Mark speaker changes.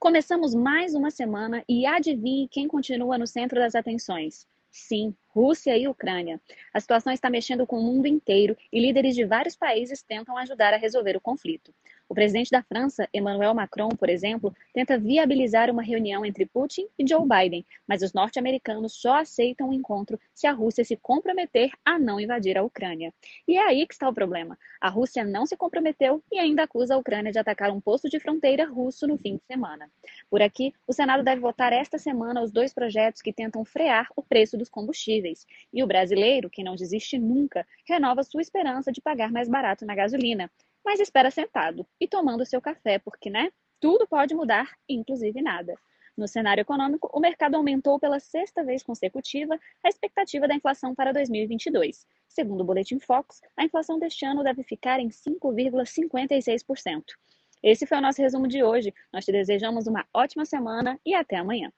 Speaker 1: Começamos mais uma semana e adivinhe quem continua no centro das atenções? Sim, Rússia e Ucrânia. A situação está mexendo com o mundo inteiro e líderes de vários países tentam ajudar a resolver o conflito. O presidente da França, Emmanuel Macron, por exemplo, tenta viabilizar uma reunião entre Putin e Joe Biden, mas os norte-americanos só aceitam o encontro se a Rússia se comprometer a não invadir a Ucrânia. E é aí que está o problema. A Rússia não se comprometeu e ainda acusa a Ucrânia de atacar um posto de fronteira russo no fim de semana. Por aqui, o Senado deve votar esta semana os dois projetos que tentam frear o preço dos combustíveis. E o brasileiro, que não desiste nunca, renova sua esperança de pagar mais barato na gasolina mas espera sentado e tomando seu café, porque, né? Tudo pode mudar, inclusive nada. No cenário econômico, o mercado aumentou pela sexta vez consecutiva a expectativa da inflação para 2022. Segundo o Boletim Fox, a inflação deste ano deve ficar em 5,56%. Esse foi o nosso resumo de hoje. Nós te desejamos uma ótima semana e até amanhã.